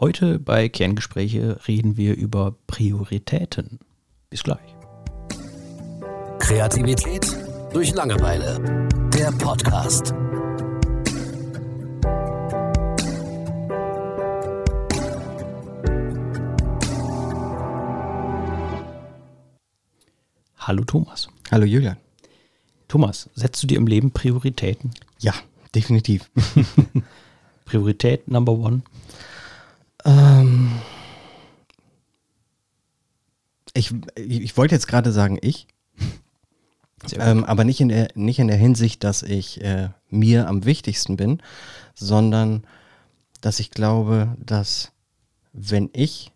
Heute bei Kerngespräche reden wir über Prioritäten. Bis gleich. Kreativität durch Langeweile. Der Podcast. Hallo Thomas. Hallo Julian. Thomas, setzt du dir im Leben Prioritäten? Ja, definitiv. Priorität Number One? Ähm, ich, ich wollte jetzt gerade sagen, ich. Ähm, aber nicht in, der, nicht in der Hinsicht, dass ich äh, mir am wichtigsten bin, sondern dass ich glaube, dass wenn ich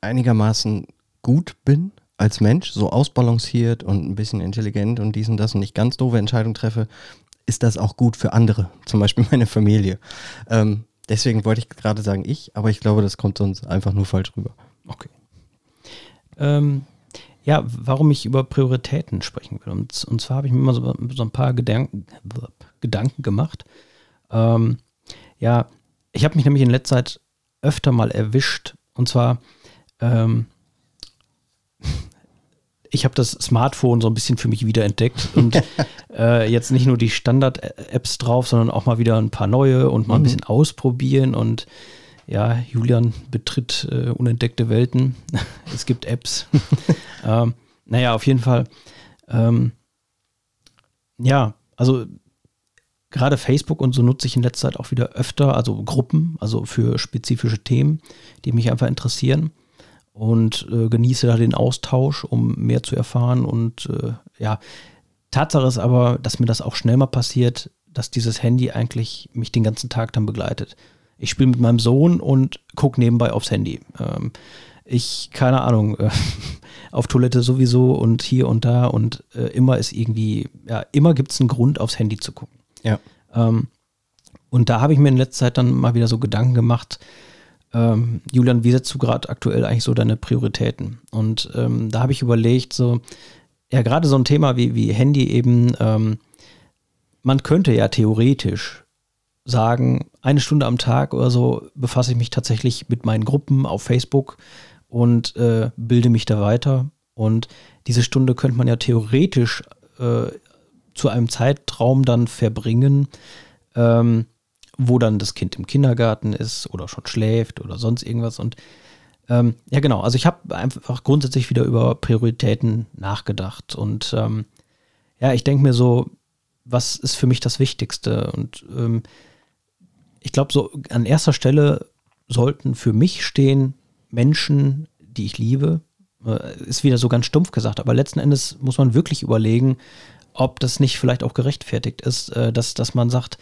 einigermaßen gut bin als Mensch, so ausbalanciert und ein bisschen intelligent und dies und das und nicht ganz doofe Entscheidungen treffe, ist das auch gut für andere, zum Beispiel meine Familie. Ähm, deswegen wollte ich gerade sagen ich, aber ich glaube, das kommt sonst einfach nur falsch rüber. Okay. Ähm, ja, warum ich über Prioritäten sprechen will. Und, und zwar habe ich mir mal so, so, ein paar Gedanken, Gedanken gemacht. Ähm, ja, ich habe mich nämlich in letzter Zeit öfter mal erwischt. Und zwar, ähm, ich habe das Smartphone so ein bisschen für mich wiederentdeckt und äh, jetzt nicht nur die Standard-Apps drauf, sondern auch mal wieder ein paar neue und mal ein mhm. bisschen ausprobieren und ja, Julian betritt äh, unentdeckte Welten. es gibt Apps. ähm, naja, auf jeden Fall. Ähm, ja, also gerade Facebook und so nutze ich in letzter Zeit auch wieder öfter, also Gruppen, also für spezifische Themen, die mich einfach interessieren und äh, genieße da den Austausch, um mehr zu erfahren. Und äh, ja, Tatsache ist aber, dass mir das auch schnell mal passiert, dass dieses Handy eigentlich mich den ganzen Tag dann begleitet. Ich spiele mit meinem Sohn und gucke nebenbei aufs Handy. Ähm, ich, keine Ahnung, äh, auf Toilette sowieso und hier und da und äh, immer ist irgendwie, ja, immer gibt es einen Grund, aufs Handy zu gucken. Ja. Ähm, und da habe ich mir in letzter Zeit dann mal wieder so Gedanken gemacht, ähm, Julian, wie setzt du gerade aktuell eigentlich so deine Prioritäten? Und ähm, da habe ich überlegt, so, ja, gerade so ein Thema wie, wie Handy eben, ähm, man könnte ja theoretisch sagen, eine Stunde am Tag oder so befasse ich mich tatsächlich mit meinen Gruppen auf Facebook und äh, bilde mich da weiter. Und diese Stunde könnte man ja theoretisch äh, zu einem Zeitraum dann verbringen, ähm, wo dann das Kind im Kindergarten ist oder schon schläft oder sonst irgendwas. Und ähm, ja, genau. Also ich habe einfach grundsätzlich wieder über Prioritäten nachgedacht. Und ähm, ja, ich denke mir so, was ist für mich das Wichtigste? Und ähm, ich glaube, so an erster Stelle sollten für mich stehen Menschen, die ich liebe. Äh, ist wieder so ganz stumpf gesagt, aber letzten Endes muss man wirklich überlegen, ob das nicht vielleicht auch gerechtfertigt ist, äh, dass, dass man sagt,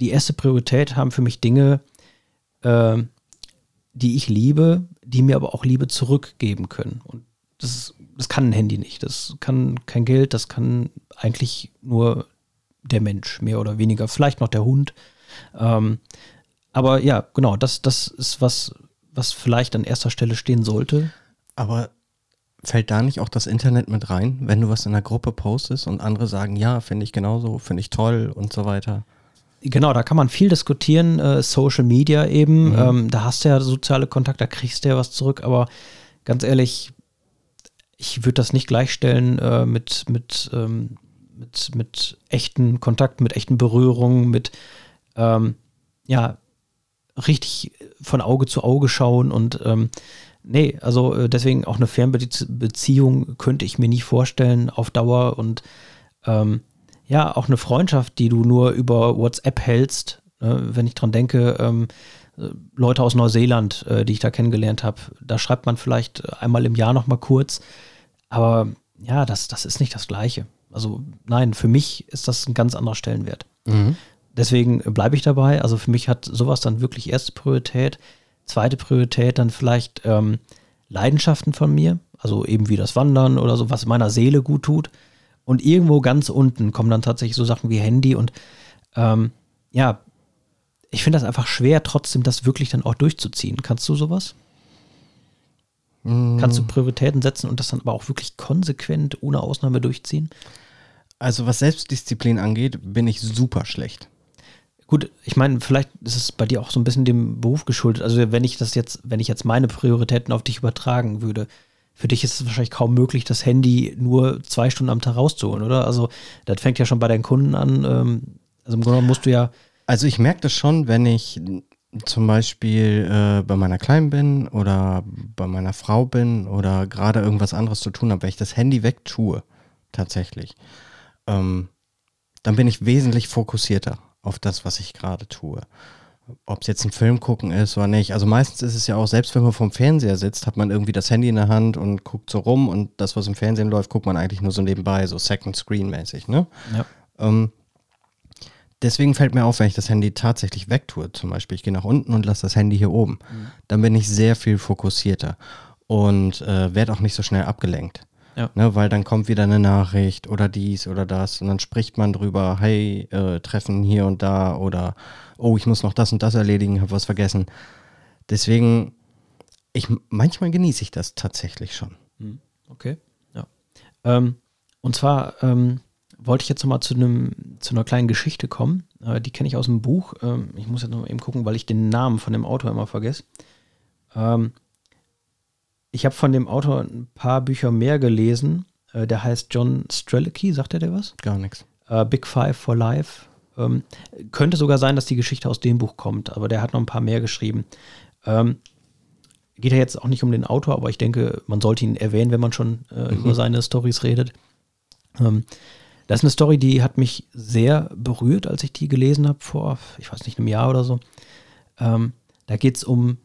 die erste Priorität haben für mich Dinge, äh, die ich liebe, die mir aber auch Liebe zurückgeben können. Und das, das kann ein Handy nicht. Das kann kein Geld, das kann eigentlich nur der Mensch, mehr oder weniger. Vielleicht noch der Hund. Ähm, aber ja, genau, das, das ist was, was vielleicht an erster Stelle stehen sollte. Aber fällt da nicht auch das Internet mit rein, wenn du was in der Gruppe postest und andere sagen, ja, finde ich genauso, finde ich toll und so weiter? Genau, da kann man viel diskutieren, äh, Social Media eben. Mhm. Ähm, da hast du ja soziale Kontakte, da kriegst du ja was zurück, aber ganz ehrlich, ich würde das nicht gleichstellen äh, mit, mit, ähm, mit, mit echten Kontakten, mit echten Berührungen, mit ähm, ja, richtig von Auge zu Auge schauen und ähm, nee, also äh, deswegen auch eine Fernbeziehung könnte ich mir nicht vorstellen auf Dauer und ähm, ja, auch eine Freundschaft, die du nur über WhatsApp hältst, ne? wenn ich dran denke, ähm, Leute aus Neuseeland, äh, die ich da kennengelernt habe, da schreibt man vielleicht einmal im Jahr nochmal kurz, aber ja, das, das ist nicht das Gleiche. Also nein, für mich ist das ein ganz anderer Stellenwert. Mhm. Deswegen bleibe ich dabei. Also für mich hat sowas dann wirklich erste Priorität. Zweite Priorität dann vielleicht ähm, Leidenschaften von mir, also eben wie das Wandern oder so, was meiner Seele gut tut. Und irgendwo ganz unten kommen dann tatsächlich so Sachen wie Handy und ähm, ja, ich finde das einfach schwer, trotzdem das wirklich dann auch durchzuziehen. Kannst du sowas? Mm. Kannst du Prioritäten setzen und das dann aber auch wirklich konsequent ohne Ausnahme durchziehen? Also was Selbstdisziplin angeht, bin ich super schlecht. Gut, ich meine, vielleicht ist es bei dir auch so ein bisschen dem Beruf geschuldet. Also wenn ich das jetzt, wenn ich jetzt meine Prioritäten auf dich übertragen würde, für dich ist es wahrscheinlich kaum möglich, das Handy nur zwei Stunden am Tag rauszuholen, oder? Also das fängt ja schon bei deinen Kunden an. Ähm, also im Grunde musst du ja. Also ich merke das schon, wenn ich zum Beispiel äh, bei meiner Kleinen bin oder bei meiner Frau bin oder gerade irgendwas anderes zu tun habe, wenn ich das Handy wegtue, tatsächlich, ähm, dann bin ich wesentlich fokussierter auf das, was ich gerade tue. Ob es jetzt ein Film gucken ist oder nicht. Also meistens ist es ja auch, selbst wenn man vom Fernseher sitzt, hat man irgendwie das Handy in der Hand und guckt so rum und das, was im Fernsehen läuft, guckt man eigentlich nur so nebenbei, so Second Screen mäßig, ne? Ja. Ähm, deswegen fällt mir auf, wenn ich das Handy tatsächlich wegtue, zum Beispiel, ich gehe nach unten und lasse das Handy hier oben, mhm. dann bin ich sehr viel fokussierter und äh, werde auch nicht so schnell abgelenkt. Ja. Ne, weil dann kommt wieder eine Nachricht oder dies oder das und dann spricht man drüber, hey, äh, Treffen hier und da oder oh, ich muss noch das und das erledigen, habe was vergessen. Deswegen, ich, manchmal genieße ich das tatsächlich schon. Mhm. Okay, ja. Ähm, und zwar, ähm, wollte ich jetzt nochmal zu, zu einer kleinen Geschichte kommen. Äh, die kenne ich aus dem Buch. Ähm, ich muss jetzt noch eben gucken, weil ich den Namen von dem Autor immer vergesse. Ähm, ich habe von dem Autor ein paar Bücher mehr gelesen. Äh, der heißt John Strelicky, sagt er dir was? Gar nichts. Äh, Big Five for Life. Ähm, könnte sogar sein, dass die Geschichte aus dem Buch kommt, aber der hat noch ein paar mehr geschrieben. Ähm, geht ja jetzt auch nicht um den Autor, aber ich denke, man sollte ihn erwähnen, wenn man schon äh, mhm. über seine Stories redet. Ähm, das ist eine Story, die hat mich sehr berührt, als ich die gelesen habe, vor, ich weiß nicht, einem Jahr oder so. Ähm, da geht es um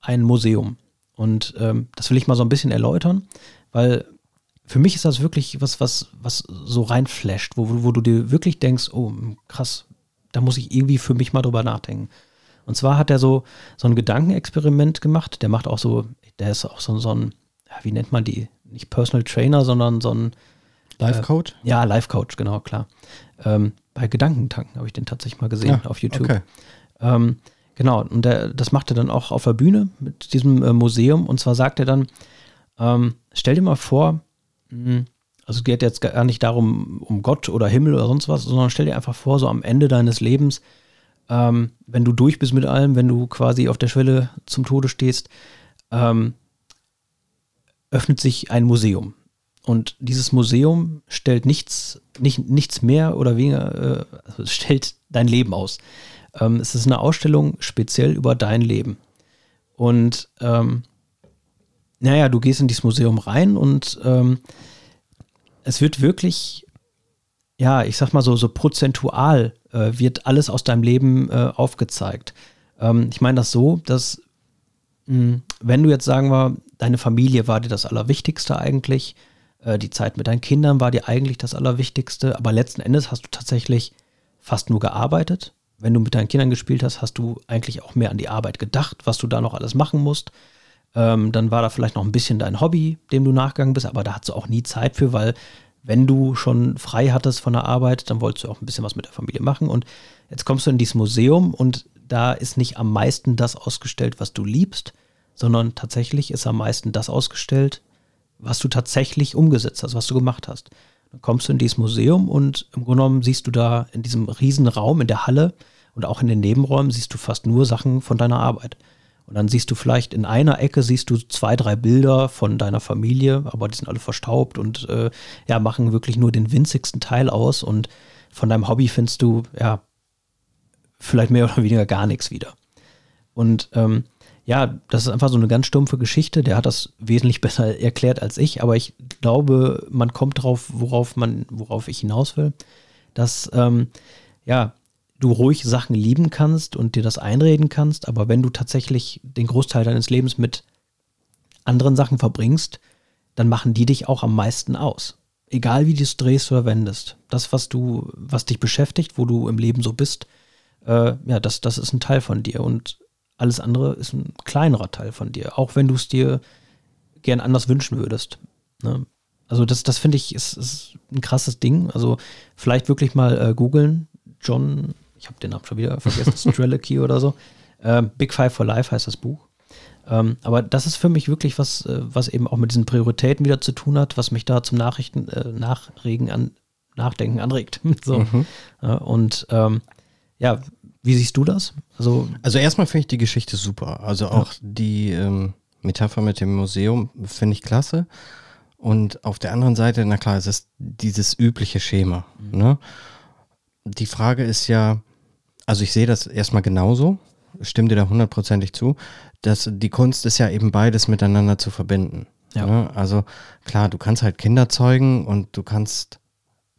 ein Museum. Und ähm, das will ich mal so ein bisschen erläutern, weil für mich ist das wirklich was, was, was so reinflasht, wo, wo du dir wirklich denkst, oh, krass, da muss ich irgendwie für mich mal drüber nachdenken. Und zwar hat er so, so ein Gedankenexperiment gemacht. Der macht auch so, der ist auch so, so ein, wie nennt man die? Nicht Personal Trainer, sondern so ein Life Coach? Äh, ja, Life Coach, genau, klar. Ähm, bei Gedankentanken habe ich den tatsächlich mal gesehen ja, auf YouTube. Okay. Ähm, genau, und der, das macht er dann auch auf der Bühne mit diesem äh, Museum. Und zwar sagt er dann, ähm, stell dir mal vor, mh, hm, also es geht jetzt gar nicht darum, um Gott oder Himmel oder sonst was, sondern stell dir einfach vor, so am Ende deines Lebens, ähm, wenn du durch bist mit allem, wenn du quasi auf der Schwelle zum Tode stehst, ähm, öffnet sich ein Museum. Und dieses Museum stellt nichts, nicht, nichts mehr oder weniger, äh, also stellt dein Leben aus. Ähm, es ist eine Ausstellung speziell über dein Leben. Und ähm, naja, du gehst in dieses Museum rein und ähm, es wird wirklich, ja, ich sag mal so, so prozentual äh, wird alles aus deinem Leben äh, aufgezeigt. Ähm, ich meine das so, dass mh, hm, wenn du jetzt sagen wir, deine Familie war dir das Allerwichtigste eigentlich, äh, die Zeit mit deinen Kindern war dir eigentlich das Allerwichtigste, aber letzten Endes hast du tatsächlich fast nur gearbeitet. Wenn du mit deinen Kindern gespielt hast, hast du eigentlich auch mehr an die Arbeit gedacht, was du da noch alles machen musst. Ähm, dann war da vielleicht noch ein bisschen dein Hobby, dem du nachgegangen bist, aber da hattest du auch nie Zeit für, weil wenn du schon frei hattest von der Arbeit, dann wolltest du auch ein bisschen was mit der Familie machen. Und jetzt kommst du in dieses Museum und da ist nicht am meisten das ausgestellt, was du liebst, sondern tatsächlich ist am meisten das ausgestellt, was du tatsächlich umgesetzt hast, was du gemacht hast. Kommst du in dieses Museum und im Grunde genommen siehst du da in diesem riesen Raum in der Halle und auch in den Nebenräumen siehst du fast nur Sachen von deiner Arbeit. Und dann siehst du vielleicht in einer Ecke siehst du zwei, drei Bilder von deiner Familie, aber die sind alle verstaubt und äh, ja, machen wirklich nur den winzigsten Teil aus. Und von deinem Hobby findest du ja vielleicht mehr oder weniger gar nichts wieder. Und ähm, ja, das ist einfach so eine ganz stumpfe Geschichte. Der hat das wesentlich besser erklärt als ich, aber ich glaube, man kommt drauf, worauf man, worauf ich hinaus will, dass ähm, ja, du ruhig Sachen lieben kannst und dir das einreden kannst, aber wenn du tatsächlich den Großteil deines Lebens mit anderen Sachen verbringst, dann machen die dich auch am meisten aus. Egal wie du es drehst oder wendest. Das, was du, was dich beschäftigt, wo du im Leben so bist, äh, ja, das, das ist ein Teil von dir. Und alles andere ist ein kleinerer Teil von dir, auch wenn du es dir gern anders wünschen würdest. Ne? Also das, das finde ich, ist, ist, ein krasses Ding. Also vielleicht wirklich mal äh, googeln. John, ich habe den Namen schon wieder vergessen, Strelicky oder so. Äh, Big Five for Life heißt das Buch. Ähm, aber das ist für mich wirklich was, äh, was eben auch mit diesen Prioritäten wieder zu tun hat, was mich da zum Nachrichten, äh, Nachregen an, Nachdenken anregt. so. Mhm. und ähm, ja, Wie siehst du das? Also, also erstmal finde ich die Geschichte super. Also auch ja. die ähm, Metapher mit dem Museum finde ich klasse. Und auf der anderen Seite, na klar, es ist dieses übliche Schema. Mhm. Ne? Die Frage ist ja, also ich sehe das erstmal genauso, stimme dir da hundertprozentig zu, dass die Kunst ist ja eben beides miteinander zu verbinden. Ja. Ne? Also klar, du kannst halt Kinder zeugen und du kannst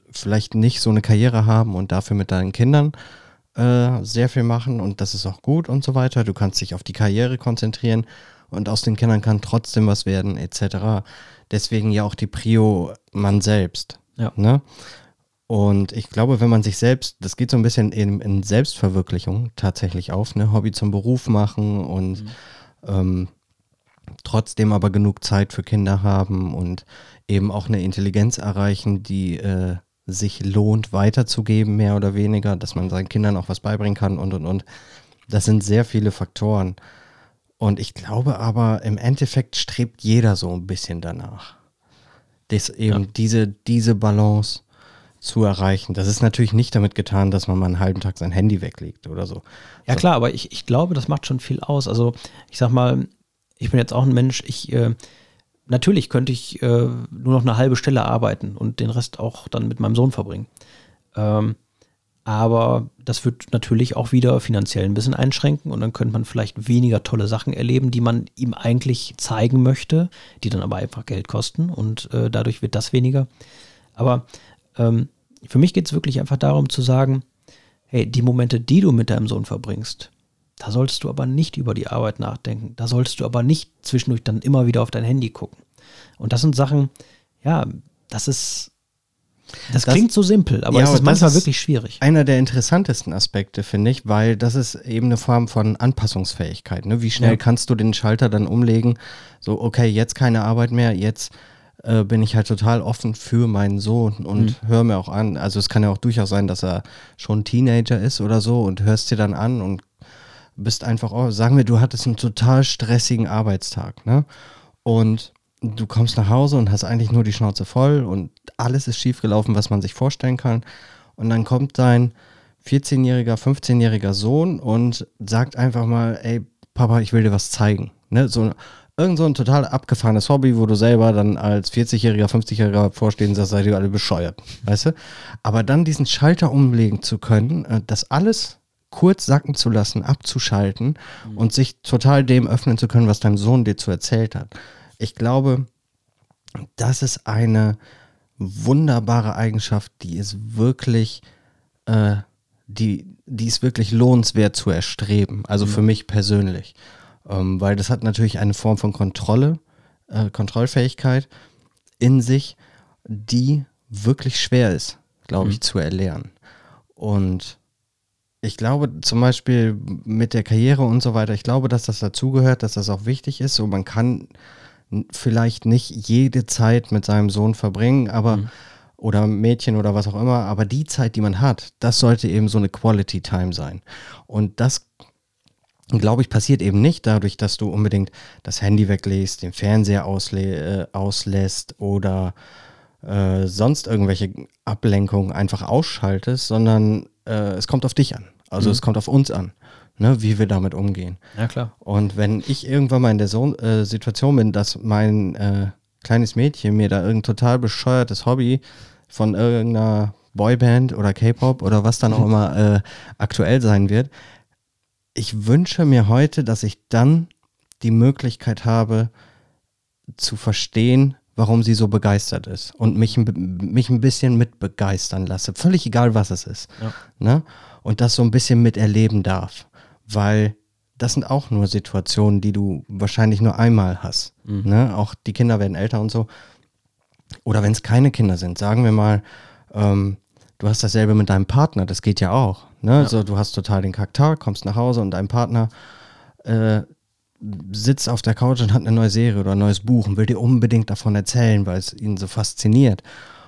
vielleicht nicht so eine Karriere haben und dafür mit deinen Kindern äh, sehr viel machen und das ist auch gut und so weiter. Du kannst dich auf die Karriere konzentrieren und aus den Kindern kann trotzdem was werden, etc. Deswegen ja auch die Prio man selbst. Ja. Ne? Und ich glaube, wenn man sich selbst, das geht so ein bisschen in, in Selbstverwirklichung tatsächlich auf, ne? Hobby zum Beruf machen und mhm. ähm, trotzdem aber genug Zeit für Kinder haben und eben auch eine Intelligenz erreichen, die äh, sich lohnt weiterzugeben, mehr oder weniger, dass man seinen Kindern auch was beibringen kann und und und. Das sind sehr viele Faktoren. Und ich glaube aber, im Endeffekt strebt jeder so ein bisschen danach. Das eben ja. diese, diese Balance zu erreichen. Das ist natürlich nicht damit getan, dass man mal einen halben Tag sein Handy weglegt oder so. Ja so. klar, aber ich, ich glaube, das macht schon viel aus. Also ich sag mal, ich bin jetzt auch ein Mensch, ich äh, natürlich könnte ich äh, nur noch eine halbe Stelle arbeiten und den Rest auch dann mit meinem Sohn verbringen. Ähm, aber das wird natürlich auch wieder finanziell ein bisschen einschränken und dann könnte man vielleicht weniger tolle Sachen erleben, die man ihm eigentlich zeigen möchte, die dann aber einfach Geld kosten und äh, dadurch wird das weniger. Aber ähm, für mich geht es wirklich einfach darum zu sagen, hey, die Momente, die du mit deinem Sohn verbringst, da solltest du aber nicht über die Arbeit nachdenken. Da solltest du aber nicht zwischendurch dann immer wieder auf dein Handy gucken. Und das sind Sachen, ja, das ist, das, das klingt so simpel, aber ja, es ist manchmal ist wirklich schwierig. Einer der interessantesten Aspekte, finde ich, weil das ist eben eine Form von Anpassungsfähigkeit. Ne? Wie schnell ja. kannst du den Schalter dann umlegen? So, okay, jetzt keine Arbeit mehr, jetzt äh, bin ich halt total offen für meinen Sohn und mhm. höre mir auch an. Also es kann ja auch durchaus sein, dass er schon Teenager ist oder so und hörst dir dann an und bist einfach, oh, sagen wir, du hattest einen total stressigen Arbeitstag, ne? Und du kommst nach Hause und hast eigentlich nur die Schnauze voll und alles ist schiefgelaufen, was man sich vorstellen kann. Und dann kommt dein 14-jähriger, 15-jähriger Sohn und sagt einfach mal, ey, Papa, ich will dir was zeigen. Ne? So, irgend so ein total abgefahrenes Hobby, wo du selber dann als 40-jähriger, 50-jähriger vorstehen sagst, seid ihr alle bescheuert. Weißt du? Aber dann diesen Schalter umlegen zu können, äh, das alles kurz sacken zu lassen, abzuschalten mhm. und sich total dem öffnen zu können, was dein Sohn dir zu erzählt hat. Ich glaube, das ist eine wunderbare Eigenschaft, die ist wirklich, äh, die, die ist wirklich lohnenswert zu erstreben. Also mhm. für mich persönlich. Ähm, weil das hat natürlich eine Form von Kontrolle, äh, Kontrollfähigkeit in sich, die wirklich schwer ist, glaube ich, mhm. zu erlernen. Und ich glaube zum Beispiel mit der Karriere und so weiter, ich glaube, dass das dazugehört, dass das auch wichtig ist. So, man kann vielleicht nicht jede Zeit mit seinem Sohn verbringen, aber mhm. oder Mädchen oder was auch immer, aber die Zeit, die man hat, das sollte eben so eine Quality Time sein. Und das glaube ich, passiert eben nicht dadurch, dass du unbedingt das Handy weglegst, den Fernseher äh, auslässt oder äh, sonst irgendwelche Ablenkungen einfach ausschaltest, sondern äh, es kommt auf dich an. Also mhm. es kommt auf uns an, ne, wie wir damit umgehen. Ja, klar. Und wenn ich irgendwann mal in der so äh, Situation bin, dass mein äh, kleines Mädchen mir da irgendein total bescheuertes Hobby von irgendeiner Boyband oder K-Pop oder was dann auch mhm. immer äh, aktuell sein wird, ich wünsche mir heute, dass ich dann die Möglichkeit habe zu verstehen, warum sie so begeistert ist und mich, mich ein bisschen mitbegeistern lasse. Völlig egal, was es ist. Ja. Ne? Und das so ein bisschen miterleben darf. Weil das sind auch nur Situationen, die du wahrscheinlich nur einmal hast. Mhm. Ne? Auch die Kinder werden älter und so. Oder wenn es keine Kinder sind, sagen wir mal, ähm, du hast dasselbe mit deinem Partner, das geht ja auch. Ne? Ja. Also du hast total den Charakter, kommst nach Hause und dein Partner äh, sitzt auf der Couch und hat eine neue Serie oder ein neues Buch und will dir unbedingt davon erzählen, weil es ihn so fasziniert.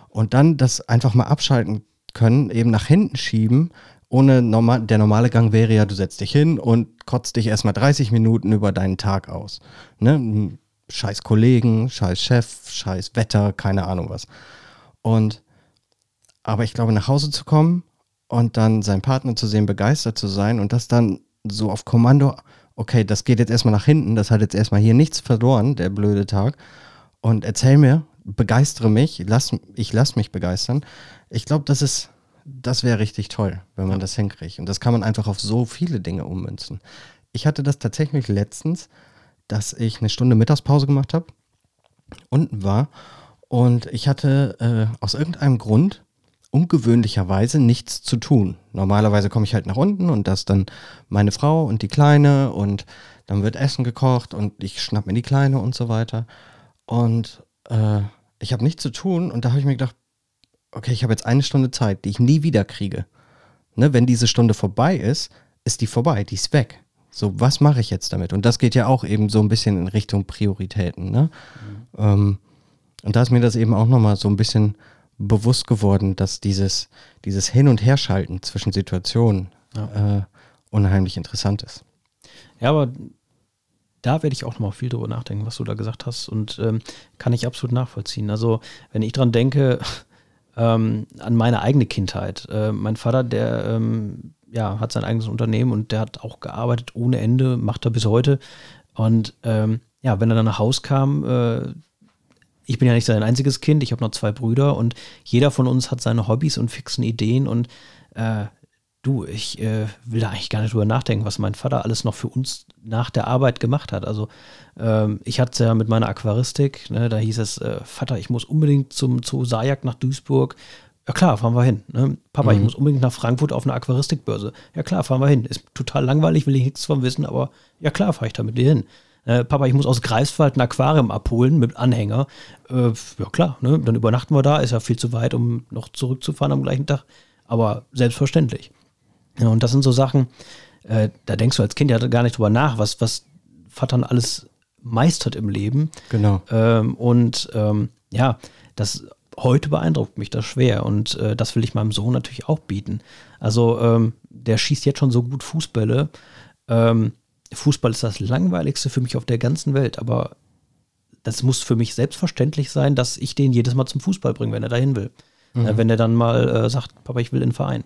Und dann das einfach mal abschalten können, eben nach hinten schieben, ohne normal, der normale Gang wäre ja, du setzt dich hin und kotzt dich erstmal 30 Minuten über deinen Tag aus. Ne? Scheiß Kollegen, scheiß Chef, scheiß Wetter, keine Ahnung was. Und aber ich glaube, nach Hause zu kommen und dann seinen Partner zu sehen, begeistert zu sein und das dann so auf Kommando, okay, das geht jetzt erstmal nach hinten, das hat jetzt erstmal hier nichts verloren, der blöde Tag. Und erzähl mir, begeistere mich, lass, ich lass mich begeistern. Ich glaube, das ist, das wäre richtig toll, wenn man das hinkriegt. Und das kann man einfach auf so viele Dinge ummünzen. Ich hatte das tatsächlich letztens, dass ich eine Stunde Mittagspause gemacht habe, unten war und ich hatte äh, aus irgendeinem Grund ungewöhnlicherweise nichts zu tun. Normalerweise komme ich halt nach unten und das dann meine Frau und die Kleine und dann wird Essen gekocht und ich schnapp mir die Kleine und so weiter. Und äh, ich habe nichts zu tun und da habe ich mir gedacht, okay, ich habe jetzt eine Stunde Zeit, die ich nie wieder kriege. Ne, wenn diese Stunde vorbei ist, ist die vorbei, die ist weg. So, was mache ich jetzt damit? Und das geht ja auch eben so ein bisschen in Richtung Prioritäten. Ne? Mhm. Ähm, und da ist mir das eben auch nochmal so ein bisschen bewusst geworden, dass dieses, dieses Hin- und Herschalten zwischen Situationen ja. äh, unheimlich interessant ist. Ja, aber da werde ich auch nochmal viel drüber nachdenken, was du da gesagt hast und ähm, kann ich absolut nachvollziehen. Also, wenn ich dran denke, ähm, an meine eigene Kindheit. Äh, mein Vater, der ähm, ja, hat sein eigenes Unternehmen und der hat auch gearbeitet ohne Ende, macht er bis heute. Und ähm, ja, wenn er dann nach Haus kam, äh, ich bin ja nicht sein einziges Kind, ich habe noch zwei Brüder und jeder von uns hat seine Hobbys und fixen Ideen und äh, du, ich äh, will da eigentlich gar nicht drüber nachdenken, was mein Vater alles noch für uns nach der Arbeit gemacht hat. Also ähm, ich hatte es ja mit meiner Aquaristik, ne, da hieß es, äh, Vater, ich muss unbedingt zum Zoo Sajak nach Duisburg. Ja klar, fahren wir hin. Ne? Papa, mhm. ich muss unbedingt nach Frankfurt auf eine Aquaristikbörse. Ja klar, fahren wir hin. Ist total langweilig, will ich nichts von wissen, aber ja klar, fahre ich da mit dir hin äh, Papa, ich muss aus Greifswald ein Aquarium abholen mit Anhänger. Äh, ja klar, ne? dann übernachten wir da, ist ja viel zu weit, um noch zurückzufahren am gleichen Tag. Aber selbstverständlich. Ja, und das sind so Sachen, äh, da denkst du als Kind ja gar nicht drüber nach, was, was Vater alles meistert im Leben. Genau. Ähm, und ähm, ja, das heute beeindruckt mich das schwer und äh, das will ich meinem Sohn natürlich auch bieten. Also ähm, der schießt jetzt schon so gut Fußbälle. Ähm, Fußball ist das langweiligste für mich auf der ganzen Welt, aber das muss für mich selbstverständlich sein, dass ich den jedes Mal zum Fußball bringe, wenn er dahin will. Mhm. Äh, wenn er dann mal äh, sagt, Papa, ich will in den Verein.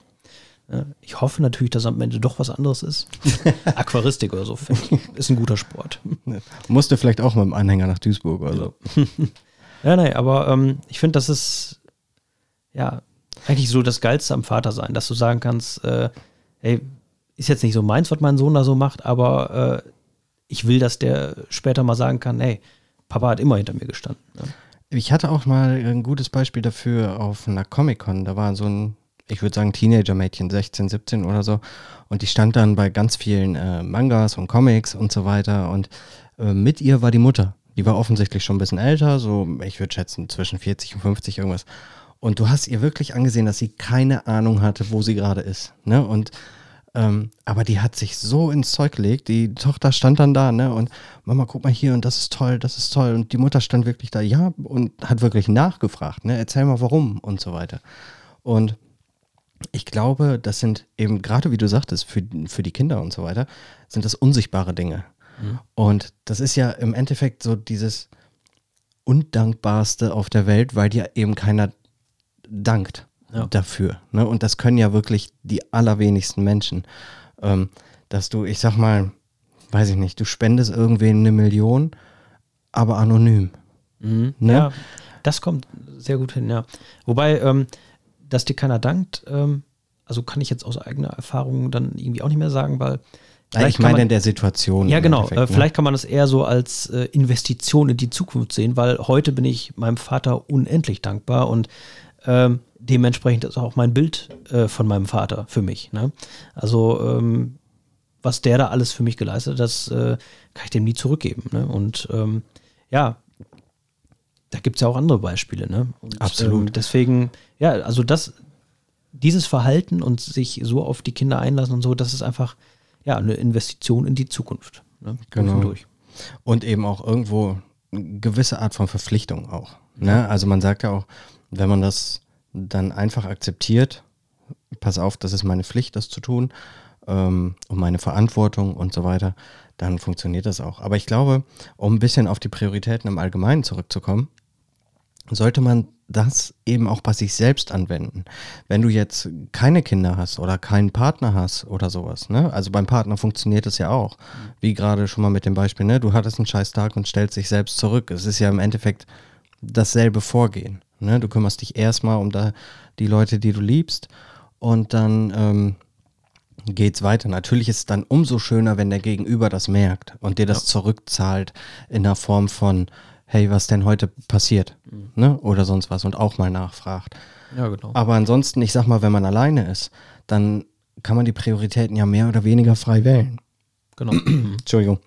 Äh, ich hoffe natürlich, dass am Ende doch was anderes ist. Aquaristik oder so, ich, ist ein guter Sport. Musste vielleicht auch mit dem Anhänger nach Duisburg oder so. ja, nein, aber ähm, ich finde, das ist ja eigentlich so das Geilste am Vater sein, dass du sagen kannst, äh, hey, ist jetzt nicht so meins, was mein Sohn da so macht, aber äh, ich will, dass der später mal sagen kann, hey, Papa hat immer hinter mir gestanden. Ne? Ich hatte auch mal ein gutes Beispiel dafür auf einer Comic-Con. Da war so ein, ich würde sagen, Teenager-Mädchen, 16, 17 oder so. Und die stand dann bei ganz vielen äh, Mangas und Comics und so weiter. Und äh, mit ihr war die Mutter. Die war offensichtlich schon ein bisschen älter, so, ich würde schätzen, zwischen 40 und 50 irgendwas. Und du hast ihr wirklich angesehen, dass sie keine Ahnung hatte, wo sie gerade ist. Ne? Und ähm, aber die hat sich so ins Zeug gelegt. Die Tochter stand dann da, ne? Und Mama, guck mal hier und das ist toll, das ist toll. Und die Mutter stand wirklich da, ja, und hat wirklich nachgefragt, ne? Erzähl mal warum und so weiter. Und ich glaube, das sind eben gerade, wie du sagtest, für, für die Kinder und so weiter, sind das unsichtbare Dinge. Mhm. Und das ist ja im Endeffekt so dieses Undankbarste auf der Welt, weil dir eben keiner dankt ja. dafür. Ne? Und das können ja wirklich die allerwenigsten Menschen. Ähm, dass du, ich sag mal, weiß ich nicht, du spendest irgendwen eine Million, aber anonym. Mhm. Ne? Ja, das kommt sehr gut hin, ja. Wobei, ähm, dass dir keiner dankt, ähm, also kann ich jetzt aus eigener Erfahrung dann irgendwie auch nicht mehr sagen, weil ich meine man, in der Situation. Ja, genau. Äh, ne? Vielleicht kann man das eher so als äh, Investition in die Zukunft sehen, weil heute bin ich meinem Vater unendlich dankbar und ähm, dementsprechend ist auch mein Bild äh, von meinem Vater für mich. Ne? Also ähm, was der da alles für mich geleistet hat, das äh, kann ich dem nie zurückgeben. Ne? Und ähm, ja, da gibt es ja auch andere Beispiele. Ne? Und, Absolut. Ähm, deswegen, ja, also das, dieses Verhalten und sich so auf die Kinder einlassen und so, das ist einfach ja eine Investition in die Zukunft. Ne? Genau. Und, durch. und eben auch irgendwo eine gewisse Art von Verpflichtung auch. Ne? Also man sagt ja auch, wenn man das dann einfach akzeptiert, pass auf, das ist meine Pflicht, das zu tun ähm, und meine Verantwortung und so weiter, dann funktioniert das auch. Aber ich glaube, um ein bisschen auf die Prioritäten im Allgemeinen zurückzukommen, sollte man das eben auch bei sich selbst anwenden. Wenn du jetzt keine Kinder hast oder keinen Partner hast oder sowas, ne? Also beim Partner funktioniert es ja auch. Wie gerade schon mal mit dem Beispiel, ne? Du hattest einen scheiß Tag und stellst dich selbst zurück. Es ist ja im Endeffekt dasselbe Vorgehen. Ne? Du kümmerst dich erstmal um da die Leute, die du liebst und dann ähm, geht's weiter. Natürlich ist es dann umso schöner, wenn der Gegenüber das merkt und dir das ja. zurückzahlt in der Form von hey, was denn heute passiert? Mhm. Ne? Oder sonst was und auch mal nachfragt. Ja, genau. Aber ansonsten, ich sag mal, wenn man alleine ist, dann kann man die Prioritäten ja mehr oder weniger frei wählen. Genau. Entschuldigung.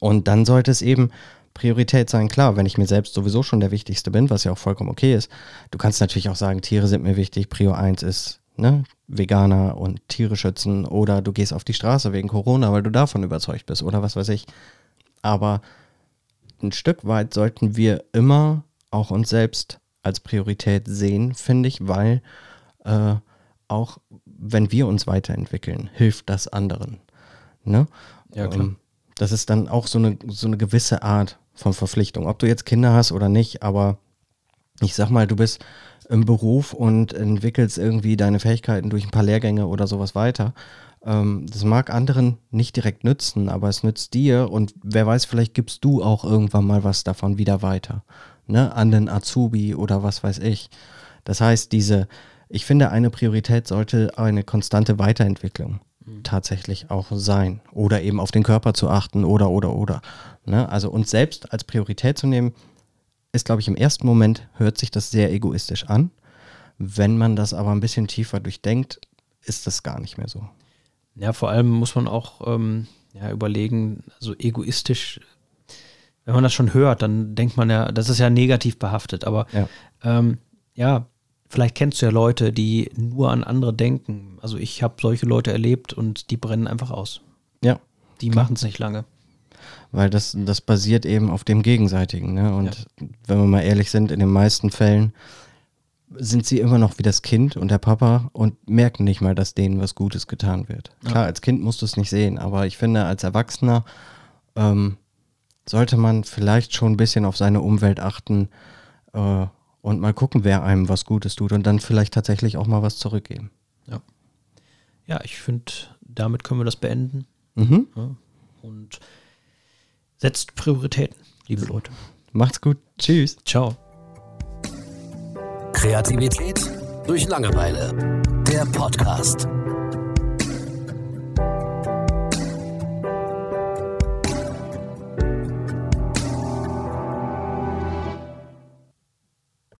Und dann sollte es eben Priorität sein, klar, wenn ich mir selbst sowieso schon der Wichtigste bin, was ja auch vollkommen okay ist. Du kannst natürlich auch sagen, Tiere sind mir wichtig, Prio 1 ist ne, Veganer und Tiere schützen oder du gehst auf die Straße wegen Corona, weil du davon überzeugt bist oder was weiß ich. Aber ein Stück weit sollten wir immer auch uns selbst als Priorität sehen, finde ich, weil äh, auch wenn wir uns weiterentwickeln, hilft das anderen. Ne? Ja, klar. Ähm, das ist dann auch so eine, so eine gewisse Art von Verpflichtung. Ob du jetzt Kinder hast oder nicht, aber ich sag mal, du bist im Beruf und entwickelst irgendwie deine Fähigkeiten durch ein paar Lehrgänge oder sowas weiter. Ähm, das mag anderen nicht direkt nützen, aber es nützt dir und wer weiß, vielleicht gibst du auch irgendwann mal was davon wieder weiter. Ne? An den Azubi oder was weiß ich. Das heißt, diese, ich finde, eine Priorität sollte eine konstante Weiterentwicklung mhm. tatsächlich auch sein. Oder eben auf den Körper zu achten oder, oder, oder. Ne? Also uns selbst als Priorität zu nehmen, ist, glaube ich, im ersten Moment hört sich das sehr egoistisch an. Wenn man das aber ein bisschen tiefer durchdenkt, ist das gar nicht mehr so. Ja, vor allem muss man auch ähm, ja, überlegen, also egoistisch, wenn man das schon hört, dann denkt man ja, das ist ja negativ behaftet. Aber ja, ähm, ja vielleicht kennst du ja Leute, die nur an andere denken. Also ich habe solche Leute erlebt und die brennen einfach aus. Ja. Die machen es nicht lange. Weil das, das basiert eben auf dem Gegenseitigen. Ne? Und ja. wenn wir mal ehrlich sind, in den meisten Fällen sind sie immer noch wie das Kind und der Papa und merken nicht mal, dass denen was Gutes getan wird. Ja. Klar, als Kind musst du es nicht sehen, aber ich finde, als Erwachsener ähm, sollte man vielleicht schon ein bisschen auf seine Umwelt achten äh, und mal gucken, wer einem was Gutes tut und dann vielleicht tatsächlich auch mal was zurückgeben. Ja, ja ich finde, damit können wir das beenden. Mhm. Ja. Und setzt Prioritäten, liebe Leute. Macht's gut. Tschüss. Ciao. Kreativität durch Langeweile. Der Podcast.